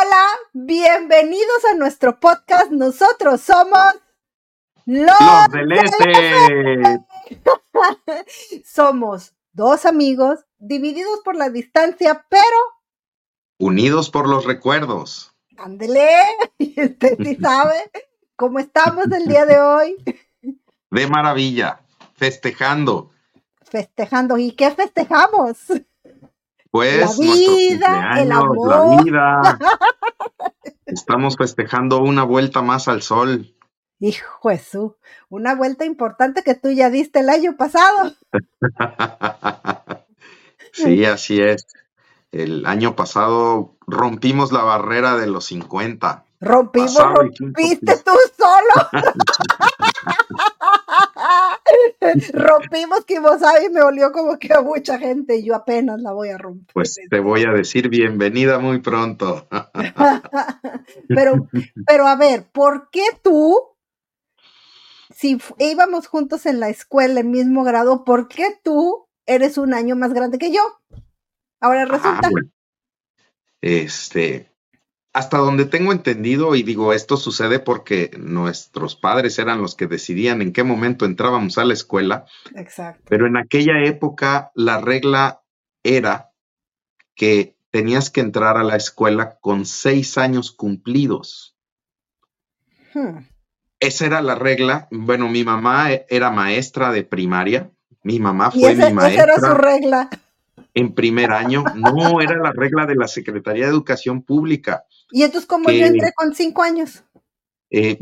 Hola, bienvenidos a nuestro podcast. Nosotros somos los, del este. somos dos amigos divididos por la distancia, pero unidos por los recuerdos. Ándele, usted sí sabe cómo estamos el día de hoy. De maravilla, festejando. Festejando. ¿Y qué festejamos? Pues la vida, el amor. La vida. Estamos festejando una vuelta más al sol. Hijo Jesús, una vuelta importante que tú ya diste el año pasado. sí, así es. El año pasado rompimos la barrera de los 50. Rompimos, rompiste tú solo. Rompimos Kimosabi y me olió como que a mucha gente y yo apenas la voy a romper. Pues te voy a decir bienvenida muy pronto. pero, pero a ver, ¿por qué tú, si íbamos juntos en la escuela, en mismo grado, ¿por qué tú eres un año más grande que yo? Ahora ah, resulta. Este, hasta donde tengo entendido, y digo, esto sucede porque nuestros padres eran los que decidían en qué momento entrábamos a la escuela. Exacto. Pero en aquella época la regla era que tenías que entrar a la escuela con seis años cumplidos. Hmm. Esa era la regla. Bueno, mi mamá e, era maestra de primaria. Mi mamá fue mi maestra. Esa era su regla. En primer año. No, era la regla de la Secretaría de Educación Pública. ¿Y entonces cómo yo entré con cinco años? Eh,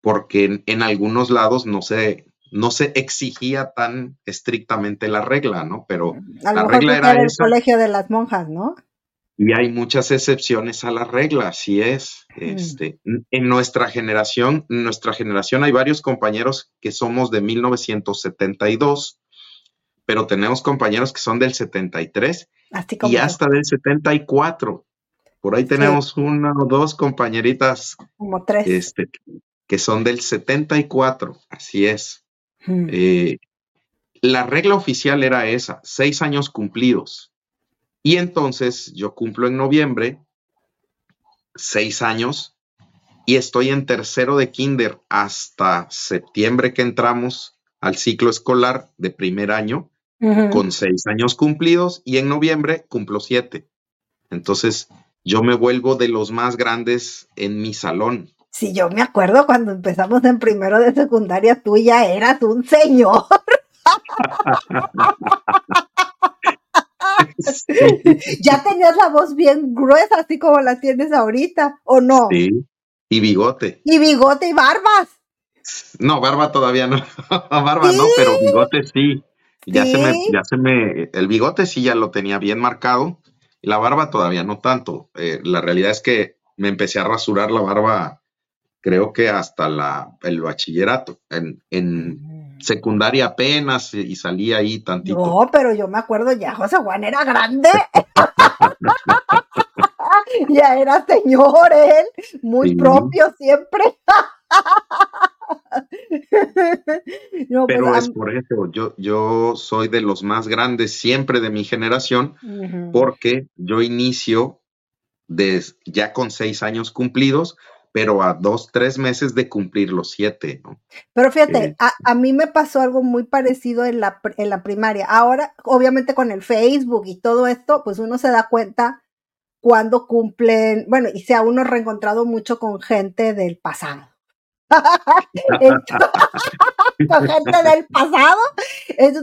porque en, algunos lados no se, no se exigía tan estrictamente la regla, ¿no? Pero la regla era, el colegio de las monjas, ¿no? Y hay muchas excepciones a la regla, así es. Mm. Este, en nuestra generación, en nuestra generación hay varios compañeros que somos de 1972, pero tenemos compañeros que son del 73 y hasta del 74. Por ahí tenemos una o dos compañeritas. Como tres. Este, que son del 74, así es. Hmm. Eh, la regla oficial era esa, seis años cumplidos. Y entonces yo cumplo en noviembre, seis años, y estoy en tercero de kinder hasta septiembre que entramos al ciclo escolar de primer año, con seis años cumplidos, y en noviembre cumplo siete. Entonces, yo me vuelvo de los más grandes en mi salón. Sí, yo me acuerdo cuando empezamos en primero de secundaria, tú ya eras un señor. Ya tenías la voz bien gruesa, así como la tienes ahorita, ¿o no? Sí, y bigote. Y bigote y barbas. No, barba todavía no. barba no, pero bigote sí. Ya se me, ya se me, el bigote sí ya lo tenía bien marcado la barba todavía no tanto. Eh, la realidad es que me empecé a rasurar la barba, creo que hasta la, el bachillerato. En, mm. secundaria apenas y salía ahí tantito. No, pero yo me acuerdo ya, José Juan era grande. ya era señor él, muy propio siempre. pero, es por eso, yo, yo soy de los más grandes siempre de mi generación, porque yo inicio ya con seis años cumplidos, pero a dos, tres meses de cumplir los siete, Pero fíjate, eh, a, mí me pasó algo muy parecido en la, en la primaria. Ahora, obviamente con el Facebook y todo esto, pues uno se da cuenta cuando cumplen, bueno, y se ha uno reencontrado mucho con gente del pasado. con gente del pasado.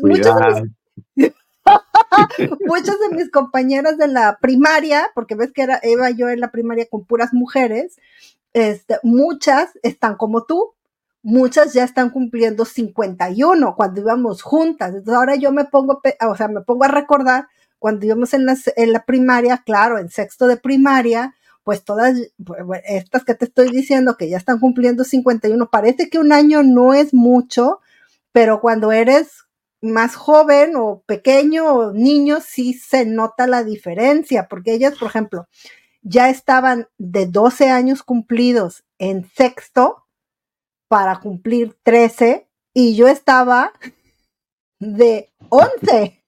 muchos, de mis, muchos de mis compañeras de la primaria, porque ves que era, iba yo en la primaria con puras mujeres, este, muchas están como tú, muchas ya están cumpliendo 51 cuando íbamos juntas. Entonces ahora yo me pongo, o sea, me pongo a recordar cuando íbamos en, en la primaria, claro, en sexto de primaria, pues todas estas que te estoy diciendo que ya están cumpliendo 51, parece que un año no es mucho, pero cuando eres más joven o pequeño o niño, sí se nota la diferencia, porque ellas, por ejemplo, ya estaban de 12 años cumplidos en sexto para cumplir 13 y yo estaba de 11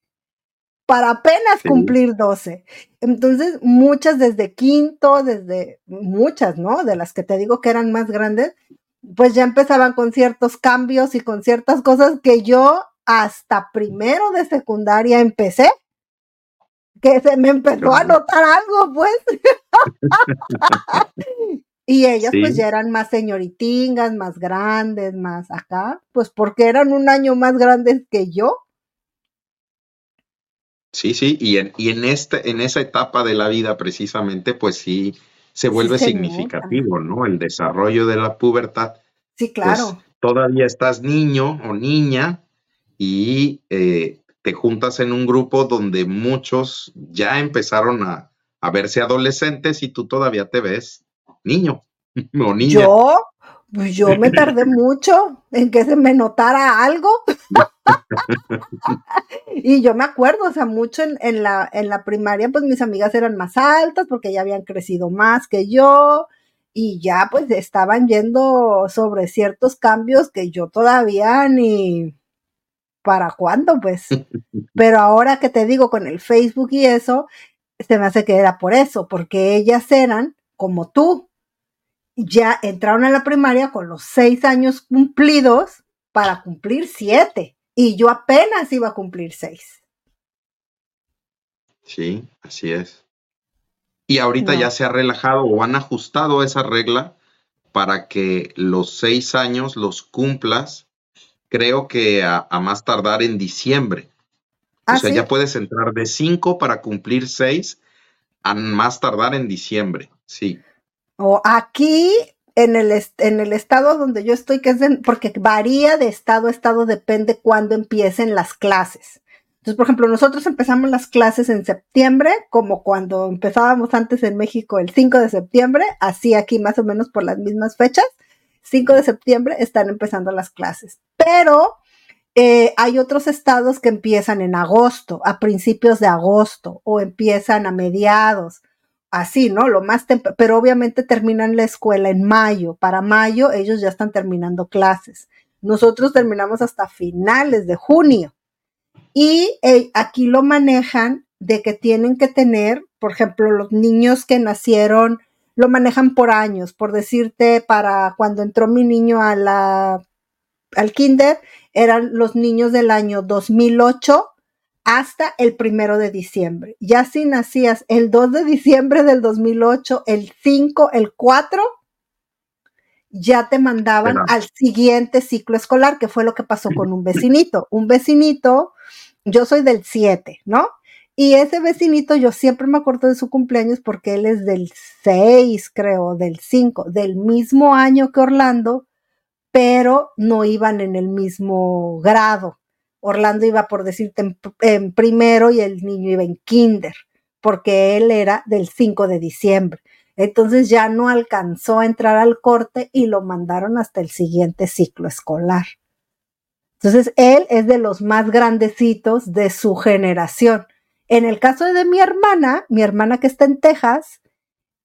para apenas cumplir 12. Entonces, muchas desde quinto, desde muchas, ¿no? De las que te digo que eran más grandes, pues ya empezaban con ciertos cambios y con ciertas cosas que yo hasta primero de secundaria empecé, que se me empezó a notar algo, pues. y ellas pues ya eran más señoritingas, más grandes, más acá, pues porque eran un año más grandes que yo. Sí, sí, y en, y en, este, en esa etapa de la vida precisamente, pues sí, se vuelve significativo, ¿no? El desarrollo de la pubertad. Sí, pues, claro. todavía estás niño o niña y eh, te juntas en un grupo donde muchos ya empezaron a, verse adolescentes y tú todavía te ves niño o niña. Yo, pues yo me tardé mucho en que se me notara algo. y yo me acuerdo, o sea, mucho en, la, en la primaria, pues mis amigas eran más altas porque ya habían crecido más que yo y ya pues estaban yendo sobre ciertos cambios que yo todavía ni para cuándo, pues. Pero ahora que te digo con el Facebook y eso, se me hace que era por eso, porque ellas eran como tú, ya entraron a la primaria con los seis años cumplidos para cumplir siete, y yo apenas iba a cumplir seis. Sí, así es. Y ahorita ya se ha relajado o han ajustado esa regla para que los seis años los cumplas, creo que a, más tardar en diciembre. o ¿Ah, sea, ya puedes entrar de cinco para cumplir seis a más tardar en diciembre, sí. O aquí en el, en el estado donde yo estoy, que es porque varía de estado a estado, depende cuándo empiecen las clases. Entonces, por ejemplo, nosotros empezamos las clases en septiembre, como cuando empezábamos antes en México el 5 de septiembre, así aquí más o menos por las mismas fechas. 5 de septiembre están empezando las clases. Pero eh, hay otros estados que empiezan en agosto, a principios de agosto, o empiezan a mediados, así, ¿no? Lo más pero obviamente terminan la escuela en mayo. Para mayo ellos ya están terminando clases. Nosotros terminamos hasta finales de junio. Y eh, aquí lo manejan de que tienen que tener, por ejemplo, los niños que nacieron, lo manejan por años, por decirte, para cuando entró mi niño a al kinder, eran los niños del año 2008 hasta el primero de diciembre. Ya si nacías el 2 de diciembre del 2008, el 5, el 4, ya te mandaban al siguiente ciclo escolar, que fue lo que pasó con un vecinito. Un vecinito yo soy del 7, ¿no? Y ese vecinito, yo siempre me acuerdo de su cumpleaños porque él es del 6, creo, del 5, del mismo año que Orlando, pero no iban en el mismo grado. Orlando iba, por decirte, en, primero y el niño iba en kinder, porque él era del 5 de diciembre. Entonces ya no alcanzó a entrar al corte y lo mandaron hasta el siguiente ciclo escolar. Entonces, él es de los más grandecitos de su generación. En el caso de mi hermana, mi hermana que está en Texas,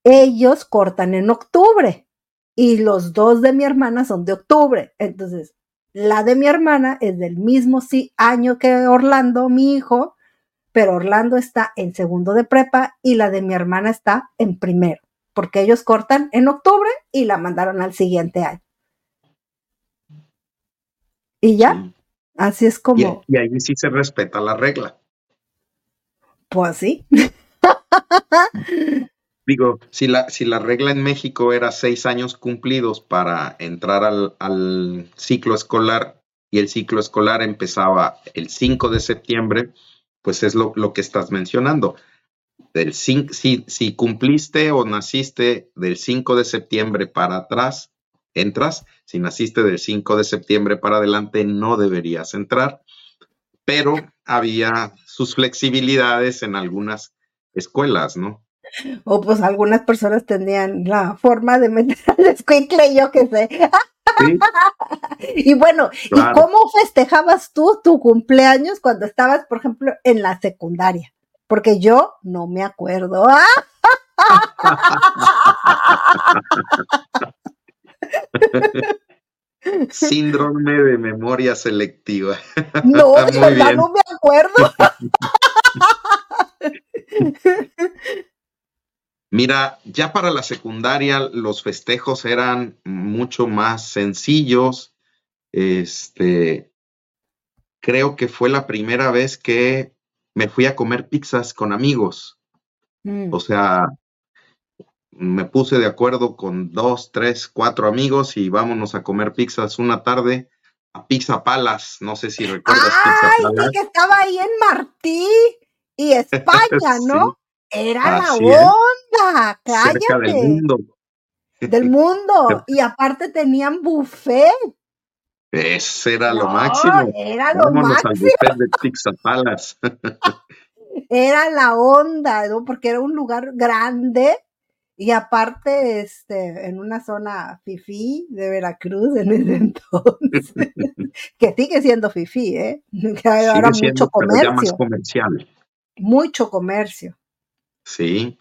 ellos cortan en octubre y los dos de mi hermana son de octubre. Entonces, la de mi hermana es del mismo año que Orlando, mi hijo, pero Orlando está en segundo de prepa y la de mi hermana está en primero, porque ellos cortan en octubre y la mandaron al siguiente año. Y ya, así es como... Y, ahí sí se respeta la regla. Pues sí. Digo, si la, si la regla en México era seis años cumplidos para entrar al, ciclo escolar y el ciclo escolar empezaba el 5 de septiembre, pues es lo, que estás mencionando. Del si, si cumpliste o naciste del 5 de septiembre para atrás, entras. Si naciste del 5 de septiembre para adelante, no deberías entrar. Pero había sus flexibilidades en algunas escuelas, ¿no? O pues algunas personas tenían la forma de meter al escuincle, yo qué sé. y bueno, ¿y cómo festejabas tú tu cumpleaños cuando estabas, por ejemplo, en la secundaria? Porque yo no me acuerdo. Síndrome de memoria selectiva. No, yo no me acuerdo. Mira, ya para la secundaria los festejos eran mucho más sencillos. Este, creo que fue la primera vez que me fui a comer pizzas con amigos. Mm. O sea, me puse de acuerdo con dos, tres, cuatro amigos y vámonos a comer pizzas una tarde a Pizza Palas. No sé si recuerdas Pizza Palas. Sí, que estaba ahí en Martí y España, ¿no? Era la onda, cállate. Cerca del mundo. Del mundo. Y aparte tenían buffet. Ese era lo máximo. Era lo máximo. Al de Pizza era la onda, ¿no? Porque era un lugar grande y aparte, este, en una zona fifí de Veracruz en ese entonces, que sigue siendo fifí, ¿eh? Que ahora mucho comercio. más comercial. Mucho comercio. Sí.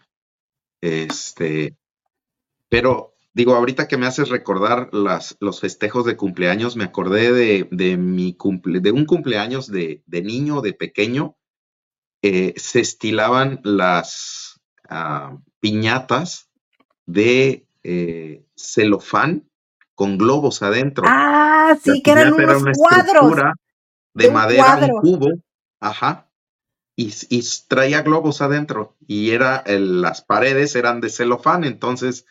Este, pero digo, ahorita que me haces recordar las, los festejos de cumpleaños, me acordé de, de mi cumple, de un cumpleaños de, de niño, de pequeño, eh, se estilaban las ah, piñatas de eh, celofán con globos adentro. Ah, sí, que eran unos cuadros. De, madera, un cubo, ajá, y, traía globos adentro. Y era las paredes eran de celofán, entonces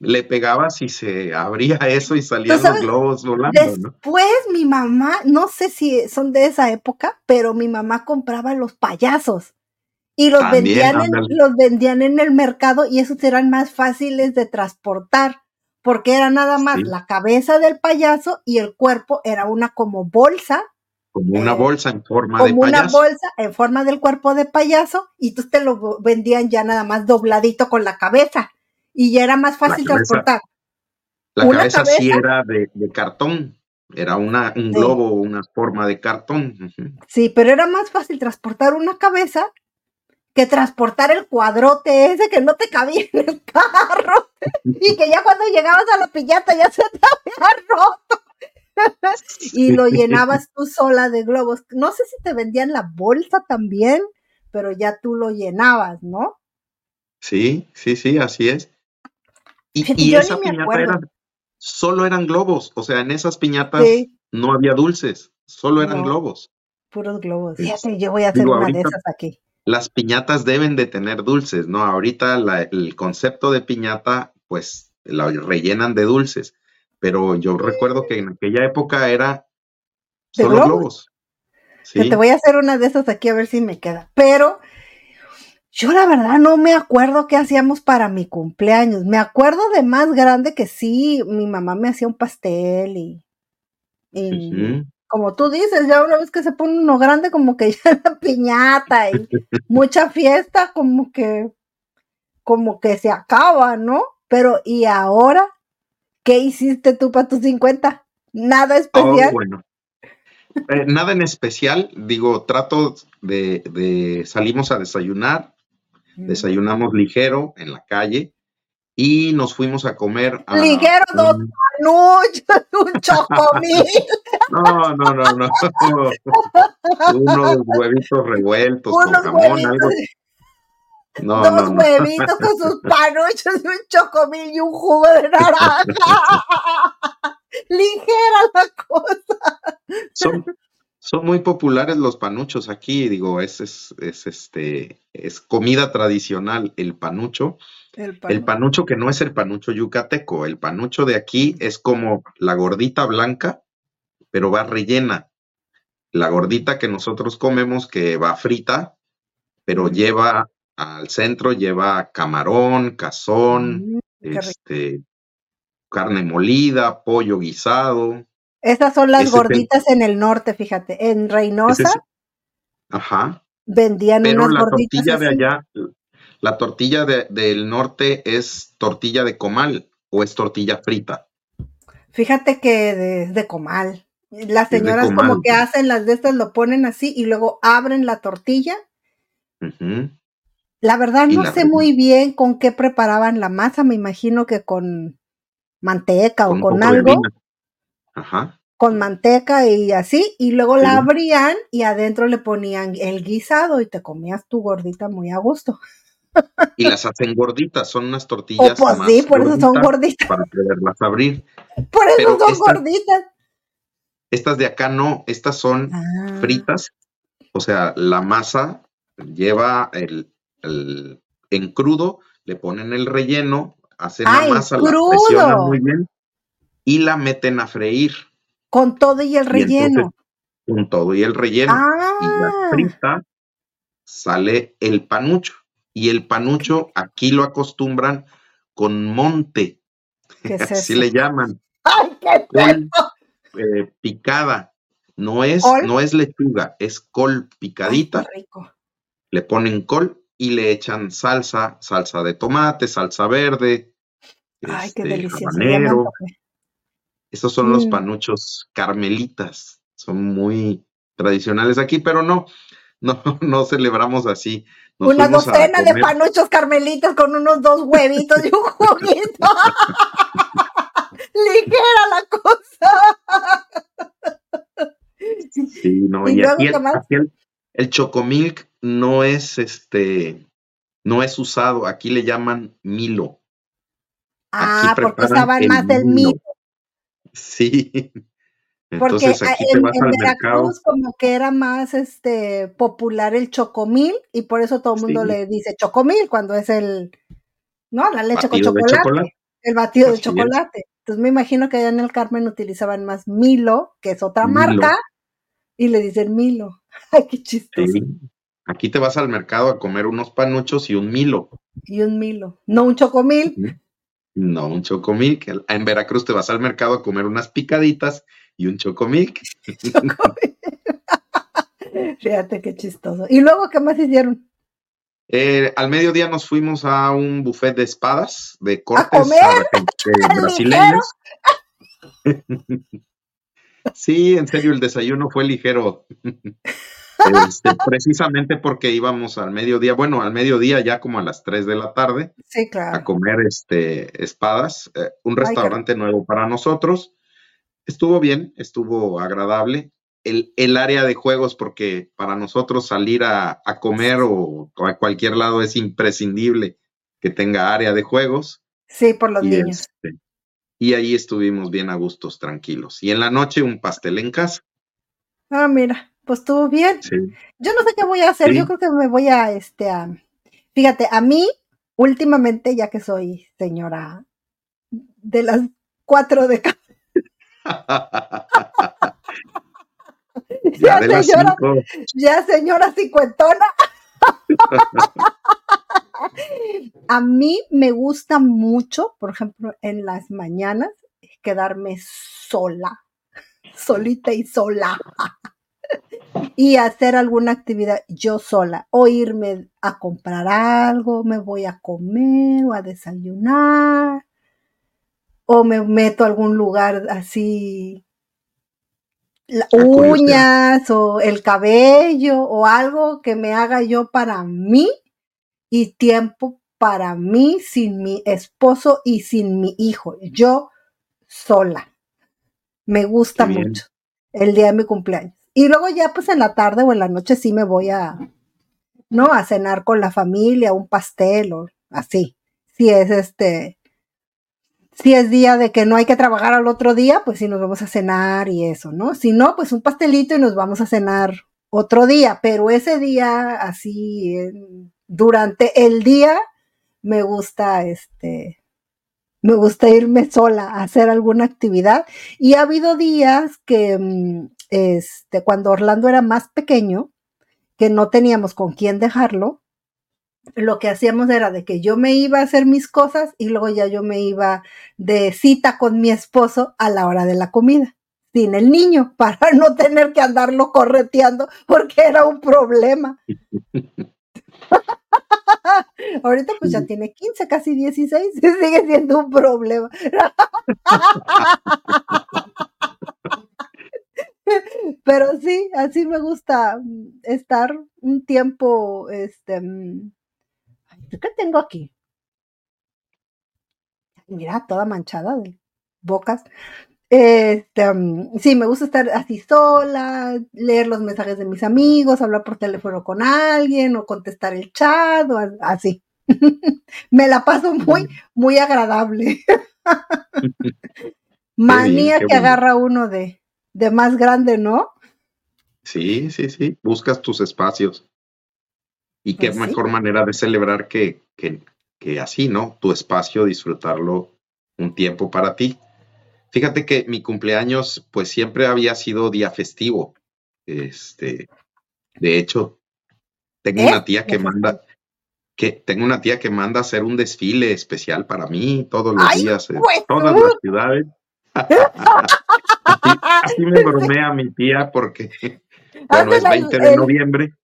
le pegabas y se abría eso y salían los globos volando. Después mi mamá, no sé si son de esa época, pero mi mamá compraba los payasos y los, vendían en, los vendían en el mercado y esos eran más fáciles de transportar porque era nada más la cabeza del payaso y el cuerpo era una como bolsa. Como una eh, bolsa en forma de payaso. Como una bolsa en forma del cuerpo de payaso y entonces te lo vendían ya nada más dobladito con la cabeza y ya era más fácil transportar. La cabeza, sí era de, cartón, era una, un globo, una forma de cartón. Sí, pero era más fácil transportar una cabeza que transportar el cuadrote ese que no te cabía en el carro y que ya cuando llegabas a la piñata ya se te había roto. y lo llenabas tú sola de globos. No sé si te vendían la bolsa también, pero ya tú lo llenabas, ¿no? Sí, sí, sí, así es. Y, esa piñata era, solo eran globos, o sea, en esas piñatas no había dulces, solo eran globos. Puros globos. Fíjate, yo voy a hacer una de esas aquí las piñatas deben de tener dulces, ¿no? Ahorita el concepto de piñata, pues la rellenan de dulces, pero yo recuerdo que en aquella época era solo globos. Te voy a hacer una de esas aquí a ver si me queda, pero yo la verdad no me acuerdo qué hacíamos para mi cumpleaños. Me acuerdo de más grande que sí, mi mamá me hacía un pastel y, como tú dices, ya una vez que se pone uno grande, como que ya la piñata y mucha fiesta, como que, como que se acaba, ¿no? Pero, ¿y ahora? ¿Qué hiciste tú para tus 50? ¿Nada especial? bueno. Eh, nada en especial, digo, trato de, de salimos a desayunar, desayunamos ligero en la calle, y nos fuimos a comer a ligero dos panuchos, un chocomil. No, no, no, no. Unos huevitos revueltos con jamón, algo. No, dos huevitos con sus panuchos y un chocomil y un jugo de naranja. Ligera la cosa. Son, son muy populares los panuchos aquí, digo, es, es, es, este, es comida tradicional el panucho. El panucho. que no es el panucho yucateco, el panucho de aquí es como la gordita blanca, pero va rellena. La gordita que nosotros comemos que va frita, pero lleva al centro, lleva camarón, cazón, mm, este, carne molida, pollo guisado. Estas son las gorditas en el norte, fíjate. En Reynosa. Ajá. Vendían Pero la tortilla de allá, la tortilla del norte es tortilla de comal o es tortilla frita. Fíjate que de, de comal. Las señoras como que hacen las de estas, lo ponen así y luego abren la tortilla. La verdad no sé muy bien con qué preparaban la masa, me imagino que con manteca o con algo. Ajá. Con manteca y así, y luego la abrían y adentro le ponían el guisado y te comías tu gordita muy a gusto. y las hacen gorditas, son unas tortillas. Oh, pues sí, por eso son gorditas. Para poderlas abrir. Por eso son gorditas. Estas de acá no, estas son ah. fritas, o sea, la masa lleva el, en crudo, le ponen el relleno, hacen la masa, la presionan muy bien y la meten a freír. Con todo y el relleno. con todo y el relleno. Y la ah. frita sale el panucho. Y el panucho aquí lo acostumbran con monte. Así le llaman. ¡Ay, qué eh, picada. No es, no es lechuga, es col picadita. Le ponen col y le echan salsa, salsa de tomate, salsa verde. Ay, qué este, delicioso. Estos son los mm. panuchos carmelitas. Son muy tradicionales aquí, pero no, no, no celebramos así. Una docena de panuchos carmelitas con unos dos huevitos y un juguito. ligera la cosa. Sí, no, y, aquí, el, chocomilk no es este, no es usado, aquí le llaman Milo. ah, porque usaban más del Milo. Sí. Porque en, Veracruz como que era más este popular el chocomil y por eso todo el mundo le dice chocomil cuando es el, ¿no? La leche con chocolate, el batido de chocolate. Entonces me imagino que allá en el Carmen utilizaban más Milo, que es otra marca, y le dicen Milo. Ay, qué chistoso. Aquí te vas al mercado a comer unos panuchos y un Milo. Y un Milo, no un chocomil. No, un chocomil. En Veracruz te vas al mercado a comer unas picaditas y un chocomil. Fíjate qué chistoso. ¿Y luego qué más hicieron? Eh, al mediodía nos fuimos a un buffet de espadas, de cortes brasileños. Sí, en serio, el desayuno fue ligero. Este, precisamente porque íbamos al mediodía, bueno, al mediodía ya como a las 3 de la tarde, a comer este, espadas, eh, un restaurante nuevo para nosotros. Estuvo bien, estuvo agradable el, área de juegos, porque para nosotros salir a, comer o, a cualquier lado es imprescindible que tenga área de juegos. Sí, por los niños. Este, y ahí estuvimos bien a gustos, tranquilos. Y en la noche un pastel en casa. Ah, mira, pues estuvo bien. Yo no sé qué voy a hacer, yo creo que me voy a, este, a, fíjate, a mí, últimamente, ya que soy señora de las cuatro de casa. Ya, señora, ya señora cincuentona. A mí me gusta mucho, por ejemplo, en las mañanas, quedarme sola, solita y sola. y hacer alguna actividad yo sola, o irme a comprar algo, me voy a comer o a desayunar, o me meto a algún lugar así uñas o el cabello o algo que me haga yo para mí y tiempo para mí sin mi esposo y sin mi hijo. Yo sola. Me gusta mucho el día de mi cumpleaños. Y luego ya pues en la tarde o en la noche sí me voy a, ¿no? A cenar con la familia, un pastel o así. Si es este, si es día de que no hay que trabajar al otro día, pues sí nos vamos a cenar y eso, ¿no? Si no, pues un pastelito y nos vamos a cenar otro día, pero ese día, así, durante el día, me gusta, este, me gusta irme sola a hacer alguna actividad. Y ha habido días que, mm, este, cuando Orlando era más pequeño, que no teníamos con quién dejarlo, lo que hacíamos era de que yo me iba a hacer mis cosas y luego ya yo me iba de cita con mi esposo a la hora de la comida, sin el niño, para no tener que andarlo correteando porque era un problema. Ahorita pues ya tiene 15, casi 16, sigue siendo un problema. Pero sí, así me gusta estar un tiempo, este, ¿Qué tengo aquí? Mira, toda manchada de bocas. Este, mm, sí, me gusta estar así sola, leer los mensajes de mis amigos, hablar por teléfono con alguien o contestar el chat o así. Me la paso muy, muy agradable. Manía que agarra uno de, de más grande, ¿no? Sí, sí, sí. Buscas tus espacios. Y qué pues mejor manera de celebrar que, que, que, así, ¿no? Tu espacio, disfrutarlo un tiempo para ti. Fíjate que mi cumpleaños, pues siempre había sido día festivo. Este, de hecho, tengo una ¿Eh? tía que manda, que tengo una tía que manda a hacer un desfile especial para mí todos los días en pues todas las ciudades. así, me bromea mi tía porque, bueno, es 20 de noviembre.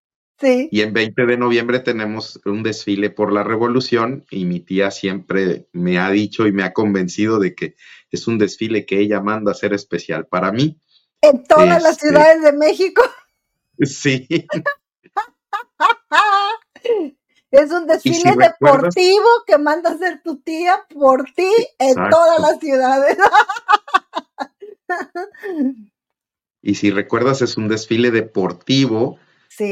Sí. Y en 20 de noviembre tenemos un desfile por la revolución y mi tía siempre me ha dicho y me ha convencido de que es un desfile que ella manda a hacer especial para mí. En todas las este ciudades de México. Sí. Es un desfile deportivo que manda a hacer tu tía por ti en todas las ciudades. Y si recuerdas, es un desfile deportivo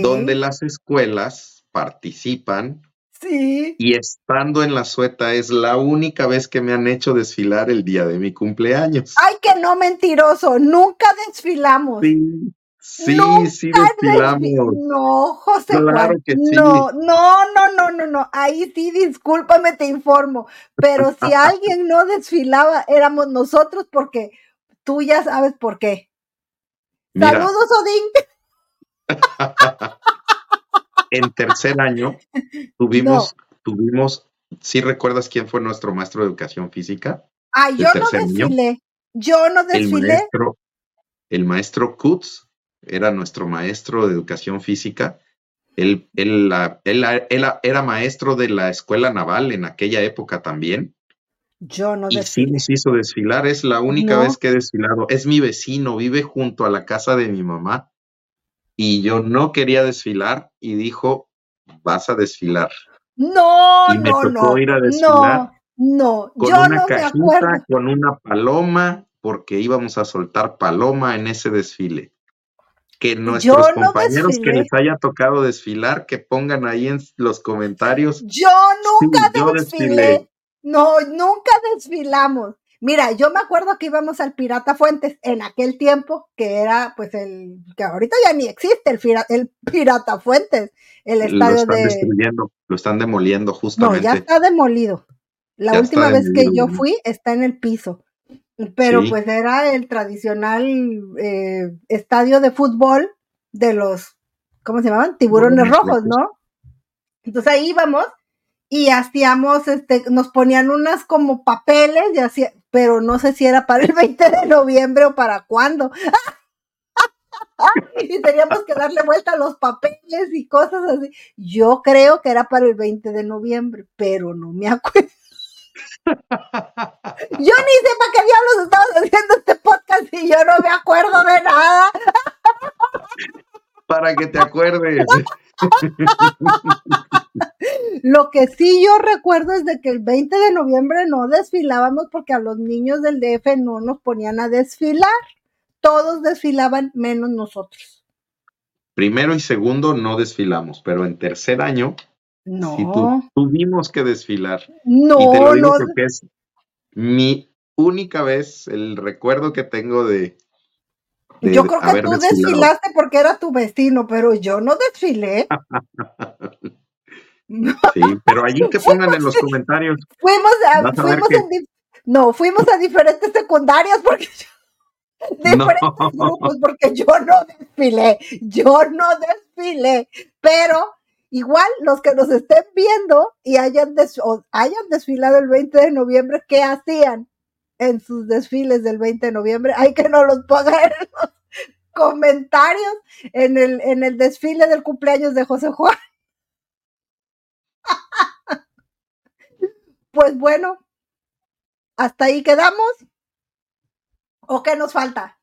donde las escuelas participan. Sí. Y estando en la sueta es la única vez que me han hecho desfilar el día de mi cumpleaños. Ay, que no mentiroso, nunca desfilamos. Sí, Sí, sí desfilamos. No, José claro que sí. No, no, no, no, no, no. Ahí sí, discúlpame, te informo. Pero si alguien no desfilaba, éramos nosotros porque tú ya sabes por qué. Saludos, Odín. En tercer año tuvimos, tuvimos, ¿sí recuerdas quién fue nuestro maestro de educación física? Ah, yo no desfilé. Yo no desfilé. El maestro, el maestro Kutz era nuestro maestro de educación física. Él, él, era maestro de la escuela naval en aquella época también. Yo no Y sí nos hizo desfilar, es la única vez que he desfilado. Es mi vecino, vive junto a la casa de mi mamá. Y yo no quería desfilar y dijo, vas a desfilar. No, y me tocó ir a desfilar. No, con yo una cajita, con una paloma, porque íbamos a soltar paloma en ese desfile que nuestros compañeros que les haya tocado desfilar, que pongan ahí en los comentarios. Yo nunca desfilé. No, nunca desfilamos. Mira, yo me acuerdo que íbamos al Pirata Fuentes en aquel tiempo, que era pues el, que ahorita ya ni existe el, el Pirata Fuentes, el estadio lo están Destruyendo, lo están demoliendo justamente. No, ya está demolido. La última vez que yo fui está en el piso. Pero pues era el tradicional eh, estadio de fútbol de los, ¿cómo se llamaban? Tiburones rojos, ¿no? Entonces ahí íbamos y hacíamos, este, nos ponían unas como papeles, y hacía, pero no sé si era para el 20 de noviembre o para cuándo. y teníamos que darle vuelta a los papeles y cosas así. Yo creo que era para el 20 de noviembre, pero no me acuerdo. Yo ni sé para qué diablos estamos haciendo este podcast y yo no me acuerdo de nada. Para que te acuerdes. Lo que sí yo recuerdo es de que el 20 de noviembre no desfilábamos porque a los niños del DF no nos ponían a desfilar. Todos desfilaban menos nosotros. Primero y segundo no desfilamos, pero en tercer año no. tuvimos que desfilar. No, y te lo digo porque es mi única vez, el recuerdo que tengo de. yo creo que tú desfilaste porque era tu vecino, pero yo no desfilé. sí, pero allí que pongan en los comentarios. Fuimos a, fuimos no, fuimos a diferentes secundarias porque diferentes grupos porque yo no desfilé, yo no desfilé, pero Igual los que nos estén viendo y hayan, hayan desfilado el 20 de noviembre, ¿qué hacían en sus desfiles del 20 de noviembre? Hay que nos los pongan en los comentarios en el, en el desfile del cumpleaños de José Juan. Pues bueno, hasta ahí quedamos. ¿O qué nos falta?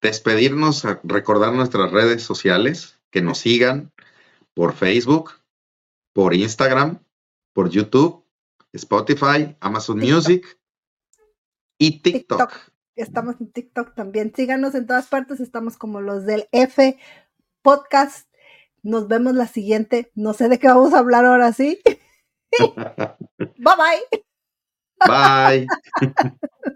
Despedirnos, recordar nuestras redes sociales, que nos sigan, por Facebook, por Instagram, por YouTube, Spotify, Amazon Music y TikTok. Estamos en TikTok también. Síganos en todas partes. Estamos como los del F Podcast. Nos vemos la siguiente. No sé de qué vamos a hablar ahora, ¿sí? bye bye. Bye.